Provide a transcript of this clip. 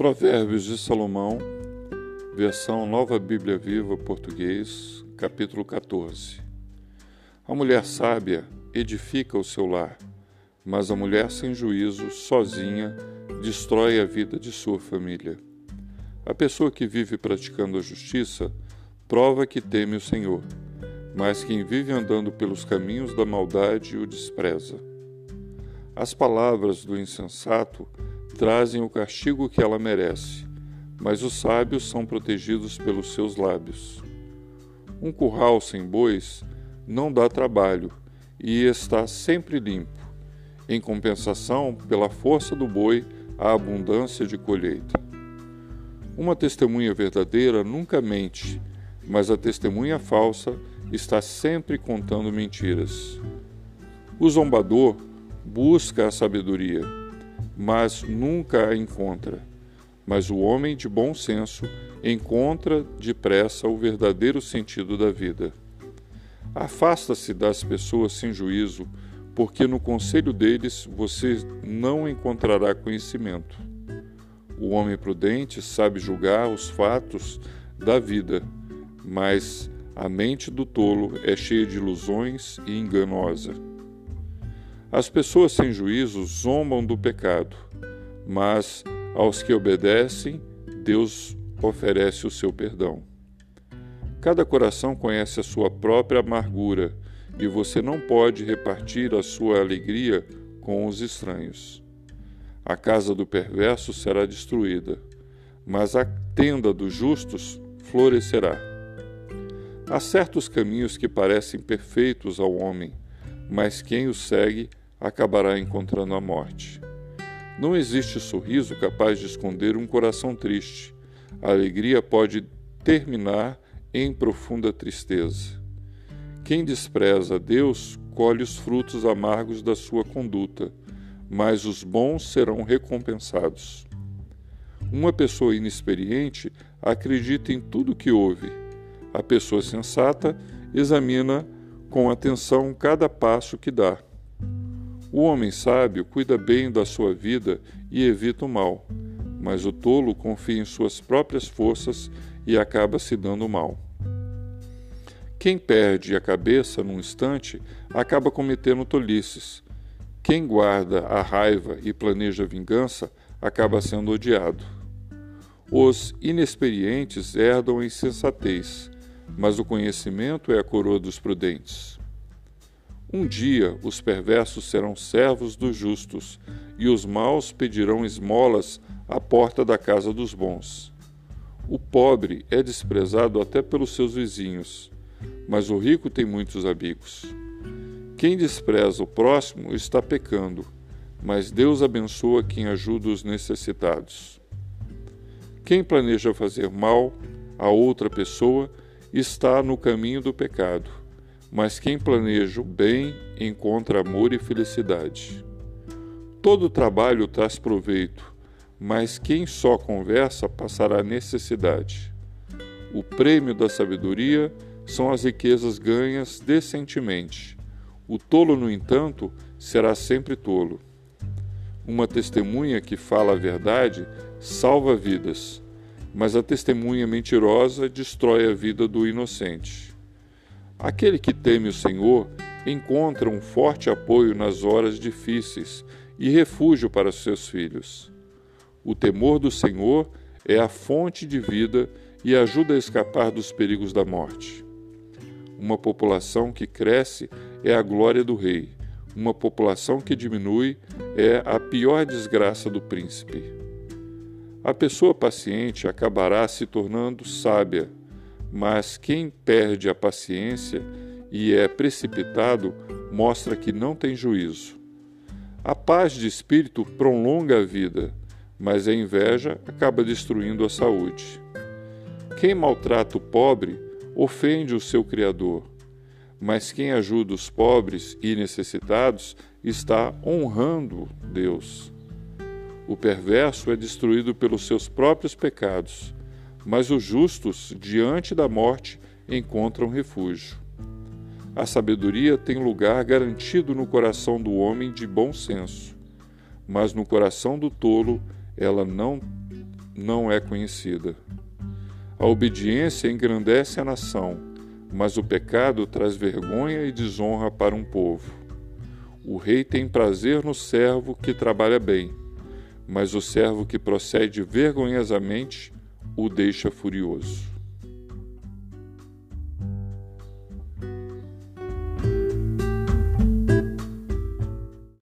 Provérbios de Salomão, versão Nova Bíblia Viva Português, capítulo 14. A mulher sábia edifica o seu lar, mas a mulher sem juízo, sozinha, destrói a vida de sua família. A pessoa que vive praticando a justiça prova que teme o Senhor, mas quem vive andando pelos caminhos da maldade o despreza. As palavras do insensato trazem o castigo que ela merece, mas os sábios são protegidos pelos seus lábios. Um curral sem bois não dá trabalho e está sempre limpo. Em compensação, pela força do boi, há abundância de colheita. Uma testemunha verdadeira nunca mente, mas a testemunha falsa está sempre contando mentiras. O zombador busca a sabedoria mas nunca a encontra. Mas o homem de bom senso encontra depressa o verdadeiro sentido da vida. Afasta-se das pessoas sem juízo, porque no conselho deles você não encontrará conhecimento. O homem prudente sabe julgar os fatos da vida, mas a mente do tolo é cheia de ilusões e enganosa. As pessoas sem juízo zombam do pecado, mas aos que obedecem, Deus oferece o seu perdão. Cada coração conhece a sua própria amargura e você não pode repartir a sua alegria com os estranhos. A casa do perverso será destruída, mas a tenda dos justos florescerá. Há certos caminhos que parecem perfeitos ao homem, mas quem os segue acabará encontrando a morte. Não existe sorriso capaz de esconder um coração triste. A alegria pode terminar em profunda tristeza. Quem despreza Deus colhe os frutos amargos da sua conduta, mas os bons serão recompensados. Uma pessoa inexperiente acredita em tudo que ouve. A pessoa sensata examina com atenção cada passo que dá. O homem sábio cuida bem da sua vida e evita o mal, mas o tolo confia em suas próprias forças e acaba se dando mal. Quem perde a cabeça num instante acaba cometendo tolices. Quem guarda a raiva e planeja vingança acaba sendo odiado. Os inexperientes herdam a insensatez, mas o conhecimento é a coroa dos prudentes. Um dia os perversos serão servos dos justos, e os maus pedirão esmolas à porta da casa dos bons. O pobre é desprezado até pelos seus vizinhos, mas o rico tem muitos amigos. Quem despreza o próximo está pecando, mas Deus abençoa quem ajuda os necessitados. Quem planeja fazer mal a outra pessoa está no caminho do pecado mas quem planeja o bem encontra amor e felicidade. Todo trabalho traz proveito, mas quem só conversa passará necessidade. O prêmio da sabedoria são as riquezas ganhas decentemente. O tolo, no entanto, será sempre tolo. Uma testemunha que fala a verdade salva vidas, mas a testemunha mentirosa destrói a vida do inocente. Aquele que teme o Senhor encontra um forte apoio nas horas difíceis e refúgio para seus filhos. O temor do Senhor é a fonte de vida e ajuda a escapar dos perigos da morte. Uma população que cresce é a glória do rei, uma população que diminui é a pior desgraça do príncipe. A pessoa paciente acabará se tornando sábia mas quem perde a paciência e é precipitado mostra que não tem juízo. A paz de espírito prolonga a vida, mas a inveja acaba destruindo a saúde. Quem maltrata o pobre ofende o seu Criador, mas quem ajuda os pobres e necessitados está honrando Deus. O perverso é destruído pelos seus próprios pecados mas os justos, diante da morte, encontram refúgio. A sabedoria tem lugar garantido no coração do homem de bom senso, mas no coração do tolo ela não, não é conhecida. A obediência engrandece a nação, mas o pecado traz vergonha e desonra para um povo. O rei tem prazer no servo que trabalha bem, mas o servo que procede vergonhosamente o deixa furioso.